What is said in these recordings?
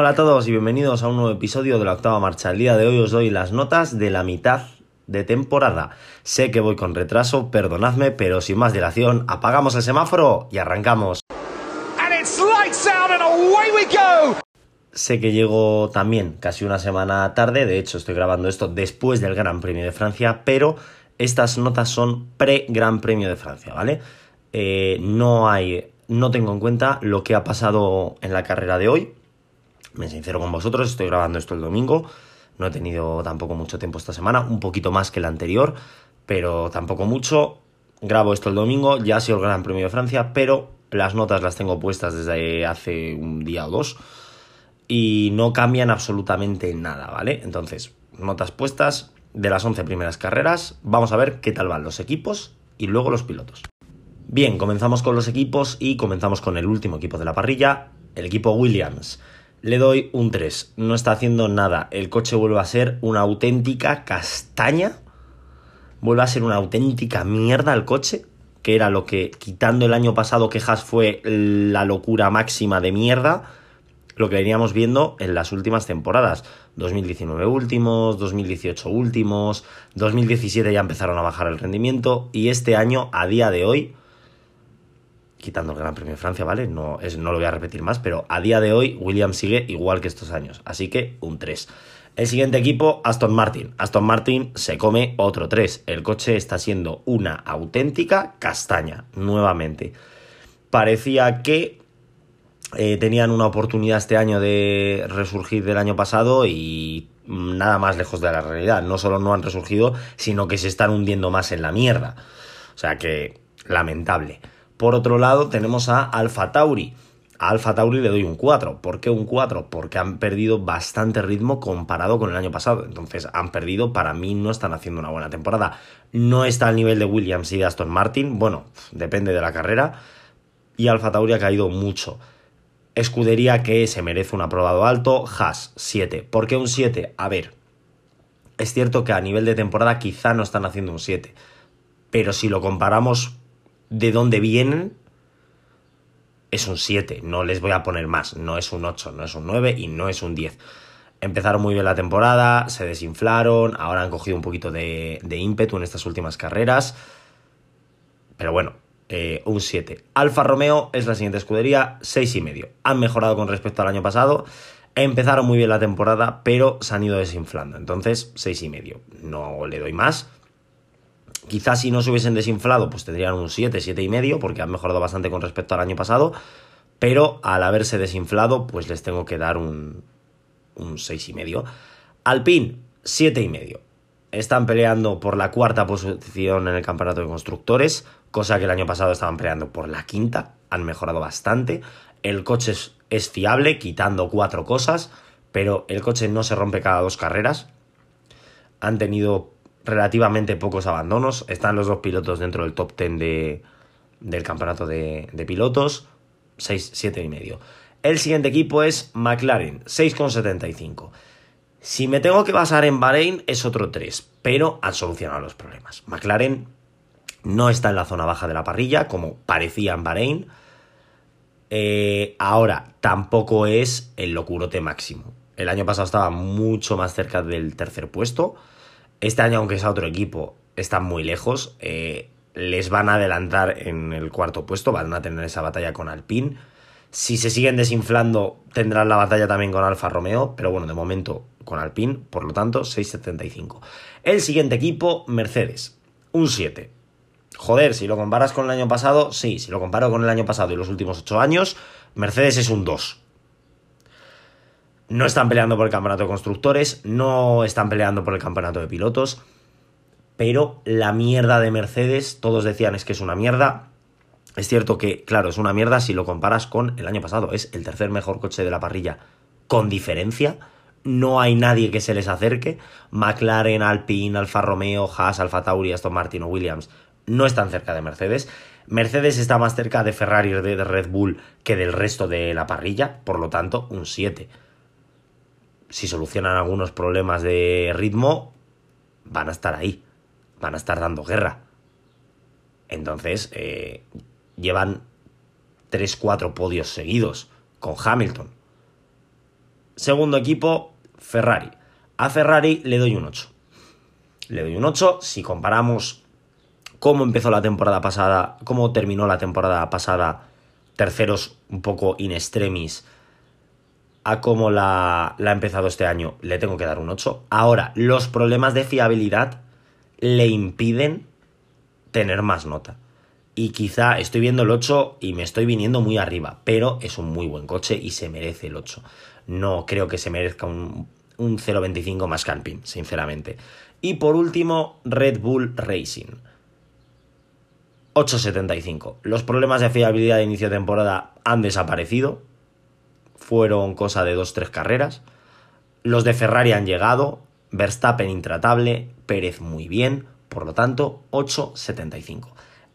Hola a todos y bienvenidos a un nuevo episodio de la octava marcha. El día de hoy os doy las notas de la mitad de temporada. Sé que voy con retraso, perdonadme, pero sin más dilación, apagamos el semáforo y arrancamos. Sé que llego también casi una semana tarde, de hecho estoy grabando esto después del Gran Premio de Francia, pero estas notas son pre-Gran Premio de Francia, ¿vale? Eh, no hay, no tengo en cuenta lo que ha pasado en la carrera de hoy. Me sincero con vosotros, estoy grabando esto el domingo. No he tenido tampoco mucho tiempo esta semana, un poquito más que el anterior, pero tampoco mucho. Grabo esto el domingo, ya ha sido el Gran Premio de Francia, pero las notas las tengo puestas desde hace un día o dos y no cambian absolutamente nada, ¿vale? Entonces, notas puestas de las 11 primeras carreras. Vamos a ver qué tal van los equipos y luego los pilotos. Bien, comenzamos con los equipos y comenzamos con el último equipo de la parrilla, el equipo Williams. Le doy un 3, no está haciendo nada, el coche vuelve a ser una auténtica castaña, vuelve a ser una auténtica mierda el coche, que era lo que, quitando el año pasado que Haas fue la locura máxima de mierda, lo que veníamos viendo en las últimas temporadas. 2019 últimos, 2018 últimos, 2017 ya empezaron a bajar el rendimiento y este año, a día de hoy, quitando el Gran Premio de Francia, ¿vale? No, es, no lo voy a repetir más, pero a día de hoy Williams sigue igual que estos años, así que un 3. El siguiente equipo, Aston Martin. Aston Martin se come otro 3. El coche está siendo una auténtica castaña, nuevamente. Parecía que eh, tenían una oportunidad este año de resurgir del año pasado y nada más lejos de la realidad. No solo no han resurgido, sino que se están hundiendo más en la mierda. O sea que, lamentable. Por otro lado, tenemos a Alfa Tauri. A Alfa Tauri le doy un 4. ¿Por qué un 4? Porque han perdido bastante ritmo comparado con el año pasado. Entonces, han perdido, para mí no están haciendo una buena temporada. No está al nivel de Williams y de Aston Martin. Bueno, depende de la carrera. Y Alfa Tauri ha caído mucho. Escudería que se merece un aprobado alto. Haas, 7. ¿Por qué un 7? A ver, es cierto que a nivel de temporada quizá no están haciendo un 7. Pero si lo comparamos de dónde vienen, es un 7, no les voy a poner más, no es un 8, no es un 9 y no es un 10. Empezaron muy bien la temporada, se desinflaron, ahora han cogido un poquito de, ímpetu en estas últimas carreras, pero bueno, eh, un 7. Alfa Romeo es la siguiente escudería, 6 y medio. Han mejorado con respecto al año pasado, empezaron muy bien la temporada, pero se han ido desinflando, entonces 6 y medio. No le doy más, Quizás si no se hubiesen desinflado, pues tendrían un 7, 7 y medio, porque han mejorado bastante con respecto al año pasado. Pero al haberse desinflado, pues les tengo que dar un, un 6 y medio. Alpine, 7 y medio. Están peleando por la cuarta posición en el campeonato de constructores, cosa que el año pasado estaban peleando por la quinta. Han mejorado bastante. El coche es, es fiable, quitando cuatro cosas, pero el coche no se rompe cada dos carreras. Han tenido relativamente pocos abandonos. Están los dos pilotos dentro del top 10 de, del campeonato de, pilotos. 6, 7 y medio. El siguiente equipo es McLaren, 6,75. Si me tengo que basar en Bahrein es otro 3, pero han solucionado los problemas. McLaren no está en la zona baja de la parrilla, como parecía en Bahrein. Eh, ahora, tampoco es el locurote máximo. El año pasado estaba mucho más cerca del tercer puesto. Este año, aunque sea otro equipo, están muy lejos. Eh, les van a adelantar en el cuarto puesto, van a tener esa batalla con Alpine. Si se siguen desinflando, tendrán la batalla también con Alfa Romeo, pero bueno, de momento con Alpine, por lo tanto, 6.75. El siguiente equipo, Mercedes, un 7. Joder, si lo comparas con el año pasado, sí, si lo comparo con el año pasado y los últimos 8 años, Mercedes es un 2. No están peleando por el campeonato de constructores, no están peleando por el campeonato de pilotos, pero la mierda de Mercedes, todos decían es que es una mierda. Es cierto que, claro, es una mierda si lo comparas con el año pasado. Es el tercer mejor coche de la parrilla con diferencia. No hay nadie que se les acerque. McLaren, Alpine, Alfa Romeo, Haas, Alfa Tauri, Aston Martin o Williams no están cerca de Mercedes. Mercedes está más cerca de Ferrari de Red Bull que del resto de la parrilla, por lo tanto, un 7 si solucionan algunos problemas de ritmo, van a estar ahí, van a estar dando guerra. Entonces, eh, llevan 3-4 podios seguidos con Hamilton. Segundo equipo, Ferrari. A Ferrari le doy un 8. Le doy un 8 si comparamos cómo empezó la temporada pasada, cómo terminó la temporada pasada, terceros un poco in extremis, a cómo la, ha empezado este año, le tengo que dar un 8. Ahora, los problemas de fiabilidad le impiden tener más nota. Y quizá estoy viendo el 8 y me estoy viniendo muy arriba, pero es un muy buen coche y se merece el 8. No creo que se merezca un, un 0.25 más camping, sinceramente. Y por último, Red Bull Racing. 8.75. Los problemas de fiabilidad de inicio de temporada han desaparecido. Fueron cosa de 2-3 carreras. Los de Ferrari han llegado. Verstappen intratable. Pérez muy bien. Por lo tanto, 8.75.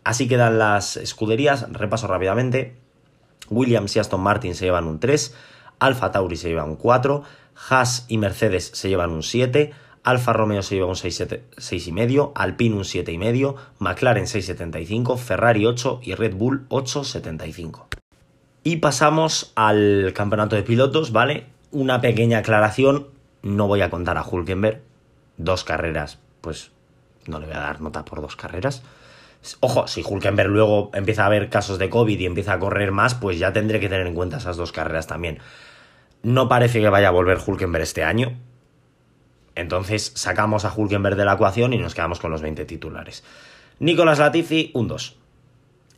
Así quedan las escuderías. Repaso rápidamente. Williams y Aston Martin se llevan un 3. Alfa Tauri se lleva un 4. Haas y Mercedes se llevan un 7. Alfa Romeo se lleva un 6,5, Alpine un 7,5, McLaren 6,75, Ferrari 8 y Red Bull 8,75. Y pasamos al campeonato de pilotos, ¿vale? Una pequeña aclaración, no voy a contar a Hulkenberg, dos carreras, pues no le voy a dar nota por dos carreras. Ojo, si Hulkenberg luego empieza a haber casos de COVID y empieza a correr más, pues ya tendré que tener en cuenta esas dos carreras también. No parece que vaya a volver Hulkenberg este año, entonces sacamos a Hulkenberg de la ecuación y nos quedamos con los 20 titulares. Nicolás Latifi, un 2.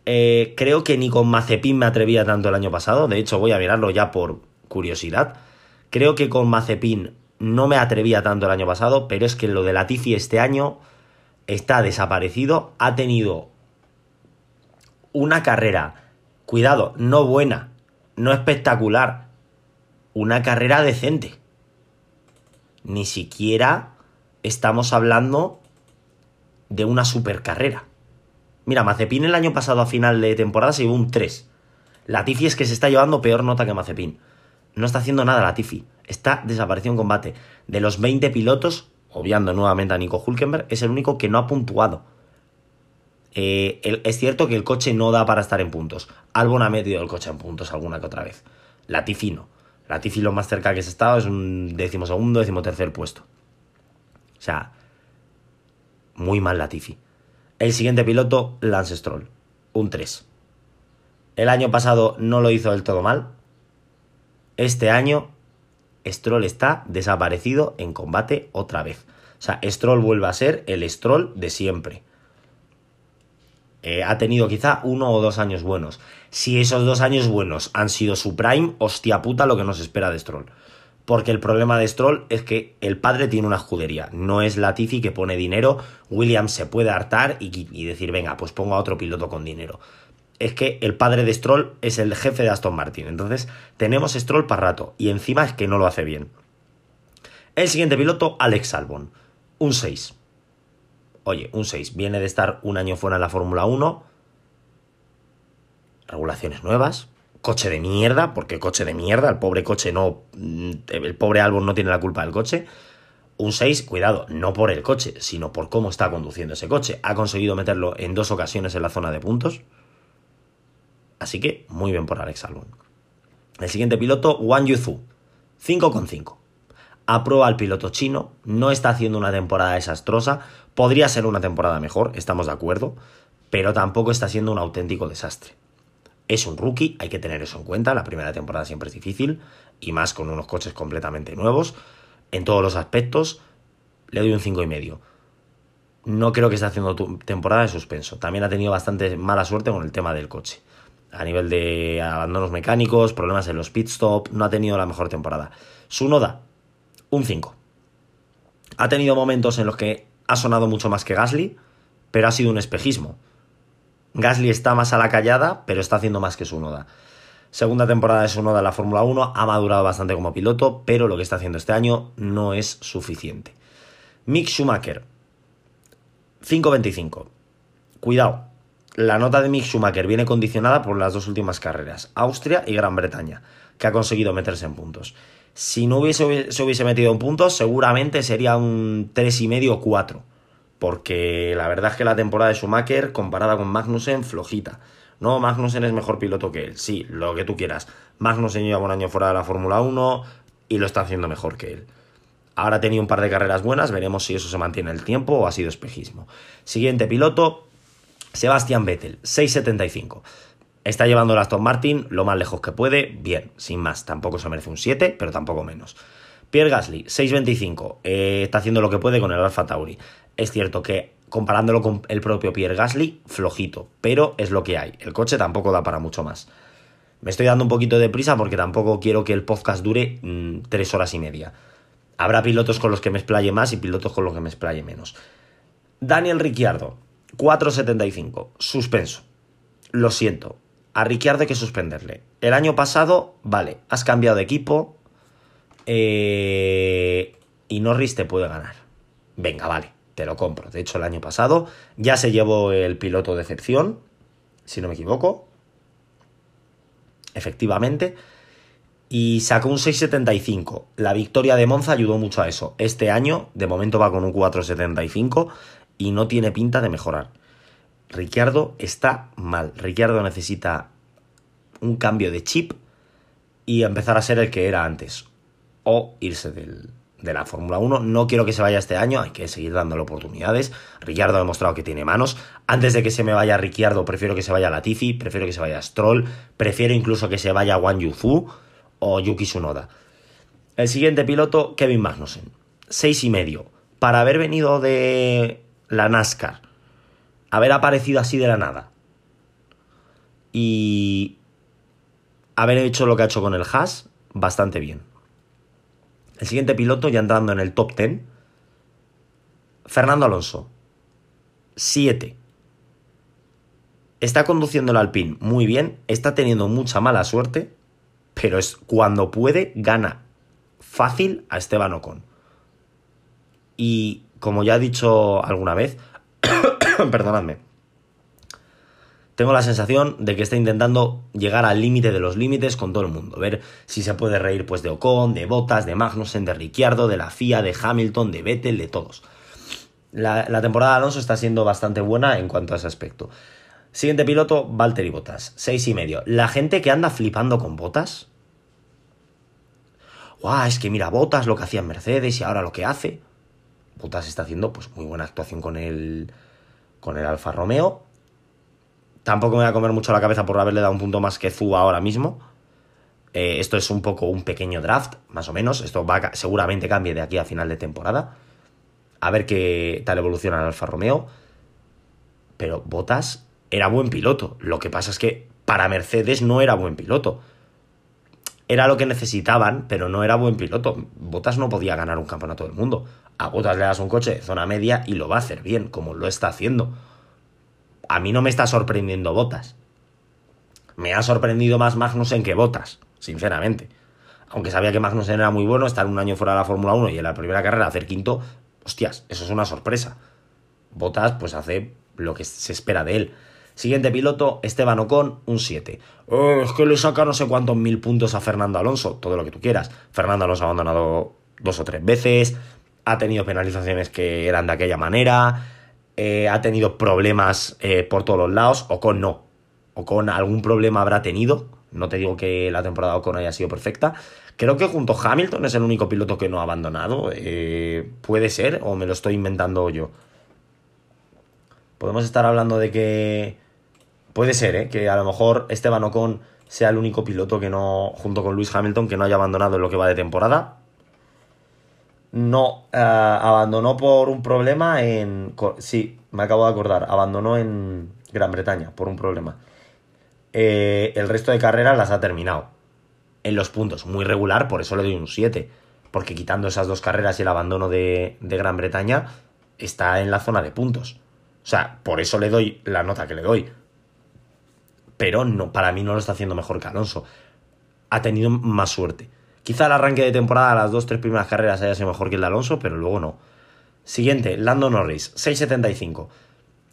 Eh, creo que ni con Mazepin me atrevía tanto el año pasado. De hecho, voy a mirarlo ya por curiosidad. Creo que con Mazepin no me atrevía tanto el año pasado, pero es que lo de Latifi este año está desaparecido. Ha tenido una carrera, cuidado, no buena, no espectacular, una carrera decente ni siquiera estamos hablando de una supercarrera. Mira, Mazepin el año pasado a final de temporada se llevó un 3. Latifi es que se está llevando peor nota que Mazepin. No está haciendo nada Latifi. Está desaparecido en combate. De los 20 pilotos, obviando nuevamente a Nico Hulkenberg, es el único que no ha puntuado. Eh, es cierto que el coche no da para estar en puntos. Albon ha metido el coche en puntos alguna que otra vez. Latifi no. Latifi lo más cerca que se ha estado es un décimo segundo, décimo tercer puesto. O sea, muy mal Latifi. El siguiente piloto, Lance Stroll, un 3. El año pasado no lo hizo del todo mal. Este año, Stroll está desaparecido en combate otra vez. O sea, Stroll vuelve a ser el Stroll de siempre. Eh, ha tenido quizá uno o dos años buenos. Si esos dos años buenos han sido su prime, hostia puta lo que nos espera de Stroll. Porque el problema de Stroll es que el padre tiene una escudería, no es Latifi que pone dinero, Williams se puede hartar y, y decir, venga, pues pongo a otro piloto con dinero. Es que el padre de Stroll es el jefe de Aston Martin, entonces tenemos Stroll para rato y encima es que no lo hace bien. El siguiente piloto, Alex Albon, un 6 Oye, un 6. Viene de estar un año fuera en la Fórmula 1. Regulaciones nuevas. Coche de mierda, porque coche de mierda. El pobre coche no. El pobre Albon no tiene la culpa del coche. Un 6, cuidado, no por el coche, sino por cómo está conduciendo ese coche. Ha conseguido meterlo en dos ocasiones en la zona de puntos. Así que muy bien por Alex Albon. El siguiente piloto, Wang Yuzu. 5,5 aprueba al piloto chino, no está haciendo una temporada desastrosa, podría ser una temporada mejor, estamos de acuerdo, pero tampoco está siendo un auténtico desastre. Es un rookie, hay que tener eso en cuenta, la primera temporada siempre es difícil, y más con unos coches completamente nuevos, en todos los aspectos, le doy un 5,5. No creo que esté haciendo temporada de suspenso, también ha tenido bastante mala suerte con el tema del coche. A nivel de abandonos mecánicos, problemas en los pit stop, no ha tenido la mejor temporada. Su noda, un 5. Ha tenido momentos en los que ha sonado mucho más que Gasly, pero ha sido un espejismo. Gasly está más a la callada, pero está haciendo más que su noda. Segunda temporada de su noda en la Fórmula 1, ha madurado bastante como piloto, pero lo que está haciendo este año no es suficiente. Mick Schumacher, 5.25. Cuidado, la nota de Mick Schumacher viene condicionada por las dos últimas carreras, Austria y Gran Bretaña, que ha conseguido meterse en puntos. Si no hubiese, se hubiese metido en puntos, seguramente sería un 3,5 o 4. Porque la verdad es que la temporada de Schumacher, comparada con Magnussen, flojita. No, Magnussen es mejor piloto que él. Sí, lo que tú quieras. Magnussen lleva un año fuera de la Fórmula 1. y lo está haciendo mejor que él. Ahora ha tenido un par de carreras buenas, veremos si eso se mantiene en el tiempo o ha sido espejismo. Siguiente piloto, Sebastián Vettel, 6.75. Está llevando el Aston Martin lo más lejos que puede, bien, sin más. Tampoco se merece un 7, pero tampoco menos. Pierre Gasly, 6.25. Eh, está haciendo lo que puede con el Alfa Tauri. Es cierto que comparándolo con el propio Pierre Gasly, flojito, pero es lo que hay. El coche tampoco da para mucho más. Me estoy dando un poquito de prisa porque tampoco quiero que el podcast dure 3 mm, horas y media. Habrá pilotos con los que me explaye más y pilotos con los que me explaye menos. Daniel Ricciardo, 4.75, suspenso. Lo siento, a Ricciardo hay que suspenderle. El año pasado, vale, has cambiado de equipo eh, y Norris te puede ganar. Venga, vale, te lo compro. De hecho, el año pasado ya se llevó el piloto de excepción, si no me equivoco. Efectivamente y sacó un 6.75. La victoria de Monza ayudó mucho a eso. Este año, de momento, va con un 4.75 y no tiene pinta de mejorar. Ricciardo está mal. Ricciardo necesita un cambio de chip y empezar a ser el que era antes. O irse de la Fórmula 1. No quiero que se vaya este año, hay que seguir dándole oportunidades. Ricciardo ha demostrado que tiene manos. Antes de que se me vaya Ricciardo, prefiero que se vaya Latifi, prefiero que se vaya Stroll, prefiero incluso que se vaya Wang Yufu o Yuki Tsunoda. El siguiente piloto, Kevin Magnussen. Seis y medio. Para haber venido de la NASCAR, haber aparecido así de la nada y haber hecho lo que ha hecho con el Haas, bastante bien. El siguiente piloto, ya entrando en el top 10, Fernando Alonso. 7. Está conduciendo el Alpine muy bien, está teniendo mucha mala suerte pero es cuando puede, gana fácil a Esteban Ocon. Y como ya he dicho alguna vez, perdonadme, tengo la sensación de que está intentando llegar al límite de los límites con todo el mundo. Ver si se puede reír pues de Ocon, de Bottas, de Magnussen, de Ricciardo, de la FIA, de Hamilton, de Vettel, de todos. La, temporada de Alonso está siendo bastante buena en cuanto a ese aspecto. Siguiente piloto, Valtteri Bottas, seis y medio. La gente que anda flipando con Bottas. Guau, es que mira Bottas lo que hacía en Mercedes y ahora lo que hace. Bottas está haciendo pues muy buena actuación con el con el Alfa Romeo. Tampoco me voy a comer mucho la cabeza por haberle dado un punto más que Zu ahora mismo. Eh, esto es un poco un pequeño draft, más o menos. Esto va seguramente cambie de aquí a final de temporada. A ver qué tal evoluciona el Alfa Romeo. Pero Bottas era buen piloto. Lo que pasa es que para Mercedes no era buen piloto. Era lo que necesitaban, pero no era buen piloto. Botas no podía ganar un campeonato del mundo. A Botas le das un coche de zona media y lo va a hacer bien, como lo está haciendo. A mí no me está sorprendiendo Botas. Me ha sorprendido más Magnussen que Botas, sinceramente. Aunque sabía que Magnussen era muy bueno, estar un año fuera de la Fórmula 1 y en la primera carrera hacer quinto, hostias, eso es una sorpresa. Botas pues hace lo que se espera de él. Siguiente piloto, Esteban Ocon, un 7. es que le saca no sé cuántos mil puntos a Fernando Alonso, todo lo que tú quieras. Fernando Alonso ha abandonado dos o tres veces, ha tenido penalizaciones que eran de aquella manera, eh, ha tenido problemas eh, por todos los lados, Ocon no. Ocon algún problema habrá tenido, no te digo que la temporada de Ocon haya sido perfecta. Creo que junto a Hamilton es el único piloto que no ha abandonado. Eh, puede ser, o me lo estoy inventando yo. Podemos estar hablando de que Puede ser, ¿eh? Que a lo mejor Esteban Ocon sea el único piloto que no, junto con Luis Hamilton, que no haya abandonado en lo que va de temporada. No, eh, abandonó por un problema en... Sí, me acabo de acordar, abandonó en Gran Bretaña por un problema. Eh, el resto de carreras las ha terminado. En los puntos, muy regular, por eso le doy un 7. Porque quitando esas dos carreras y el abandono de, de Gran Bretaña, está en la zona de puntos. O sea, por eso le doy la nota que le doy pero no, para mí no lo está haciendo mejor que Alonso. Ha tenido más suerte. Quizá el arranque de temporada, las dos, tres primeras carreras haya sido mejor que el de Alonso, pero luego no. Siguiente, Lando Norris, 6.75.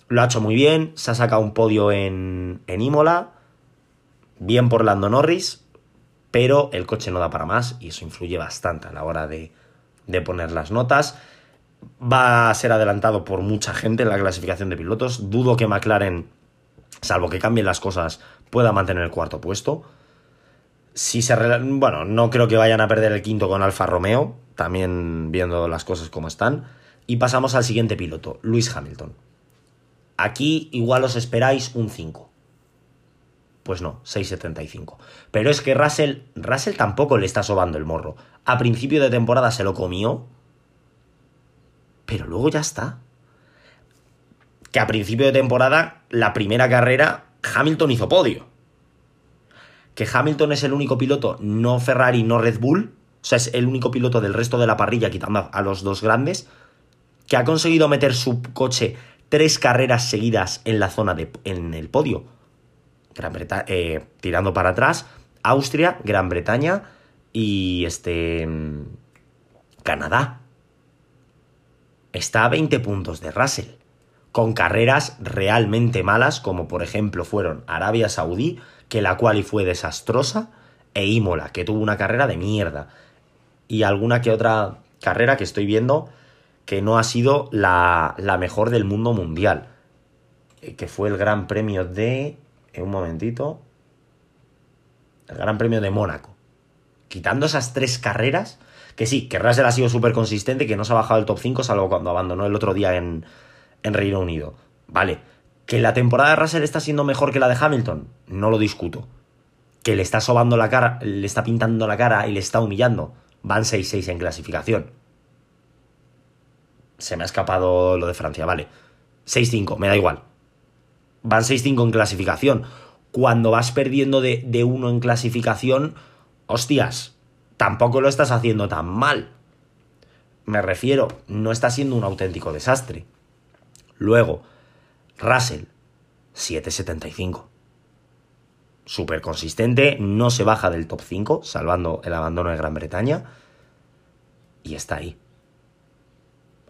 Lo ha hecho muy bien, se ha sacado un podio en, en Imola. Bien por Lando Norris, pero el coche no da para más y eso influye bastante a la hora de, de poner las notas. Va a ser adelantado por mucha gente en la clasificación de pilotos. Dudo que McLaren salvo que cambien las cosas, pueda mantener el cuarto puesto. Si se bueno, no creo que vayan a perder el quinto con Alfa Romeo, también viendo las cosas como están. Y pasamos al siguiente piloto, Luis Hamilton. Aquí igual os esperáis un 5. Pues no, 6.75. Pero es que Russell, Russell tampoco le está sobando el morro. A principio de temporada se lo comió, pero luego ya está. Que a principio de temporada, la primera carrera, Hamilton hizo podio. Que Hamilton es el único piloto, no Ferrari, no Red Bull, o sea, es el único piloto del resto de la parrilla, quitando a los dos grandes, que ha conseguido meter su coche tres carreras seguidas en la zona de, en el podio. Gran Bretaña, eh, tirando para atrás, Austria, Gran Bretaña y este Canadá. Está a 20 puntos de Russell, con carreras realmente malas, como por ejemplo fueron Arabia Saudí, que la cual fue desastrosa, e Imola, que tuvo una carrera de mierda. Y alguna que otra carrera que estoy viendo que no ha sido la, la mejor del mundo mundial. Eh, que fue el Gran Premio de. Un momentito. El Gran Premio de Mónaco. Quitando esas tres carreras, que sí, que Russell ha sido súper consistente, que no se ha bajado el top 5, salvo cuando abandonó el otro día en, en Reino Unido. Vale. Que la temporada de Russell está siendo mejor que la de Hamilton, no lo discuto. Que le está sobando la cara, le está pintando la cara y le está humillando. Van 6-6 en clasificación. Se me ha escapado lo de Francia, vale. 6-5, me da igual. Van 6-5 en clasificación. Cuando vas perdiendo de, de uno en clasificación, hostias, tampoco lo estás haciendo tan mal. Me refiero, no está siendo un auténtico desastre. Luego, Russell, 7.75. Súper consistente, no se baja del top 5, salvando el abandono de Gran Bretaña. Y está ahí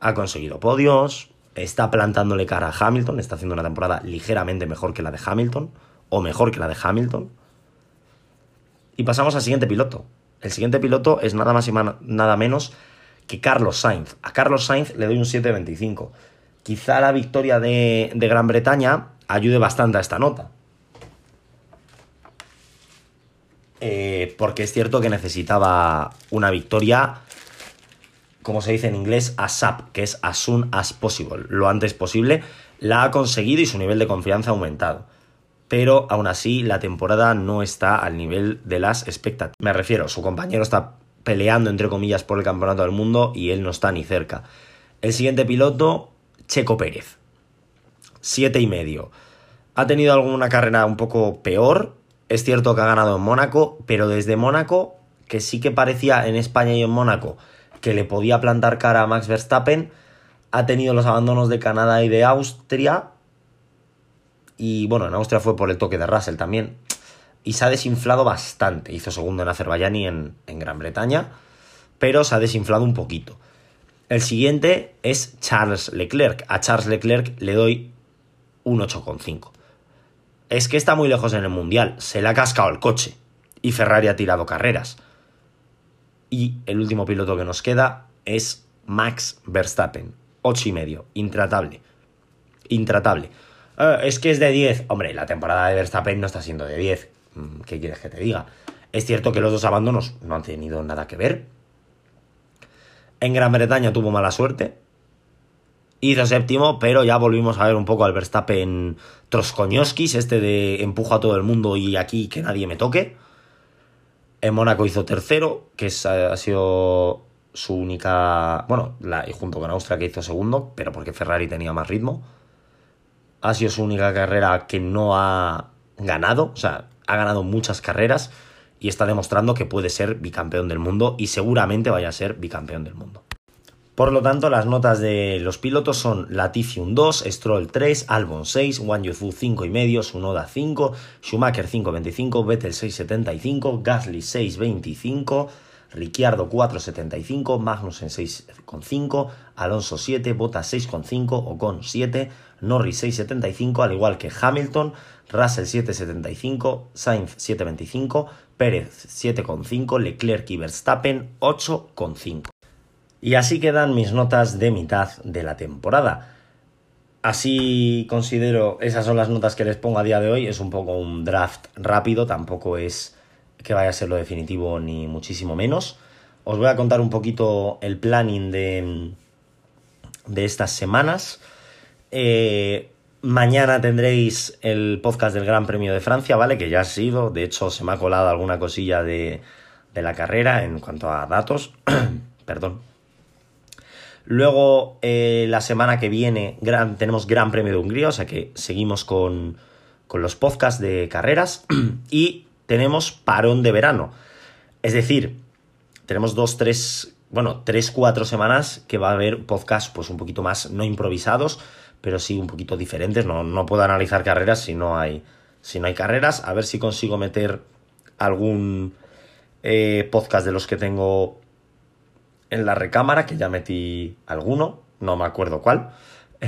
ha conseguido podios, está plantándole cara a Hamilton, está haciendo una temporada ligeramente mejor que la de Hamilton, o mejor que la de Hamilton. Y pasamos al siguiente piloto. El siguiente piloto es nada más y nada menos que Carlos Sainz. A Carlos Sainz le doy un 7.25. Quizá la victoria de, Gran Bretaña ayude bastante a esta nota. Eh, porque es cierto que necesitaba una victoria como se dice en inglés, ASAP, que es as soon as possible, lo antes posible, la ha conseguido y su nivel de confianza ha aumentado. Pero aún así, la temporada no está al nivel de las expectativas. Me refiero, su compañero está peleando, entre comillas, por el campeonato del mundo y él no está ni cerca. El siguiente piloto, Checo Pérez. Siete y medio. Ha tenido alguna carrera un poco peor. Es cierto que ha ganado en Mónaco, pero desde Mónaco, que sí que parecía en España y en Mónaco que le podía plantar cara a Max Verstappen. Ha tenido los abandonos de Canadá y de Austria. Y bueno, en Austria fue por el toque de Russell también. Y se ha desinflado bastante. Hizo segundo en Azerbaiyán y en, en Gran Bretaña. Pero se ha desinflado un poquito. El siguiente es Charles Leclerc. A Charles Leclerc le doy un 8,5. Es que está muy lejos en el Mundial. Se le ha cascado el coche. Y Ferrari ha tirado carreras. Y el último piloto que nos queda es Max Verstappen. 8 y medio. Intratable. Intratable. Eh, es que es de 10. Hombre, la temporada de Verstappen no está siendo de 10. Mm, ¿Qué quieres que te diga? Es cierto que los dos abandonos no han tenido nada que ver. En Gran Bretaña tuvo mala suerte. Hizo séptimo, pero ya volvimos a ver un poco al Verstappen Troskoñoskis, este de empujo a todo el mundo y aquí que nadie me toque. En Mónaco hizo tercero, que ha sido su única. Bueno, junto con Austria que hizo segundo, pero porque Ferrari tenía más ritmo. Ha sido su única carrera que no ha ganado, o sea, ha ganado muchas carreras y está demostrando que puede ser bicampeón del mundo y seguramente vaya a ser bicampeón del mundo. Por lo tanto, las notas de los pilotos son Latifi un 2, Stroll 3, Albon 6, Wang Yuzu 5,5, Sunoda 5, Schumacher 5,25, Vettel 6,75, Gasly 6,25, Ricciardo 4,75, Magnussen 6,5, Alonso 7, Bottas 6,5, Ocon 7, Norris 6,75, al igual que Hamilton, Russell 7,75, Sainz 7,25, Pérez 7,5, Leclerc y Verstappen 8,5. Y así quedan mis notas de mitad de la temporada. Así considero, esas son las notas que les pongo a día de hoy. Es un poco un draft rápido, tampoco es que vaya a ser lo definitivo ni muchísimo menos. Os voy a contar un poquito el planning de, de estas semanas. Eh, mañana tendréis el podcast del Gran Premio de Francia, ¿vale? Que ya ha sido, de hecho se me ha colado alguna cosilla de, de la carrera en cuanto a datos. Perdón. Luego, eh, la semana que viene gran, tenemos Gran Premio de Hungría, o sea que seguimos con, con los podcasts de carreras. y tenemos parón de verano. Es decir, tenemos dos, tres, bueno, tres, cuatro semanas que va a haber podcasts pues un poquito más, no improvisados, pero sí un poquito diferentes. No, no puedo analizar carreras si no hay, si no hay carreras. A ver si consigo meter algún eh, podcast de los que tengo en la recámara, que ya metí alguno, no me acuerdo cuál.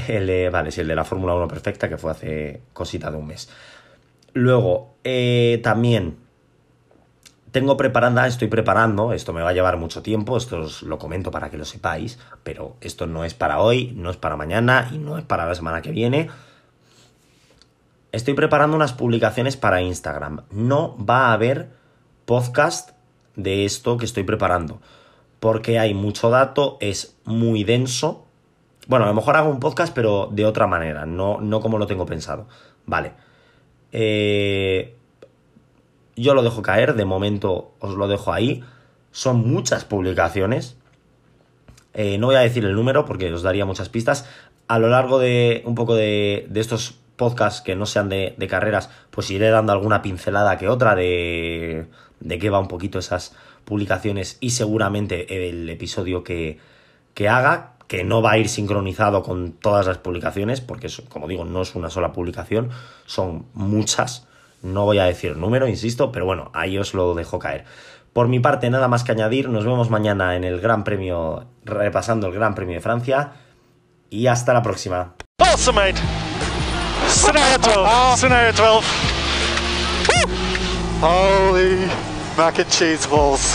El, vale, sí, el de la Fórmula 1 perfecta, que fue hace cosita de un mes. Luego, eh, también tengo preparada, estoy preparando, esto me va a llevar mucho tiempo, esto os lo comento para que lo sepáis, pero esto no es para hoy, no es para mañana y no es para la semana que viene. Estoy preparando unas publicaciones para Instagram. No va a haber podcast de esto que estoy preparando, porque hay mucho dato, es muy denso. Bueno, a lo mejor hago un podcast, pero de otra manera, no, no como lo tengo pensado. Vale. Eh, yo lo dejo caer, de momento os lo dejo ahí. Son muchas publicaciones. Eh, no voy a decir el número porque os daría muchas pistas. A lo largo de un poco de, estos podcasts que no sean de, carreras, pues iré dando alguna pincelada que otra de, de qué va un poquito esas publicaciones y seguramente el episodio que, que haga, que no va a ir sincronizado con todas las publicaciones, porque como digo, no es una sola publicación, son muchas. No voy a decir número, insisto, pero bueno, ahí os lo dejo caer. Por mi parte, nada más que añadir. Nos vemos mañana en el Gran Premio, repasando el Gran Premio de Francia. Y hasta la próxima. Scenario 12. Scenario 12. Holy mac and cheese balls.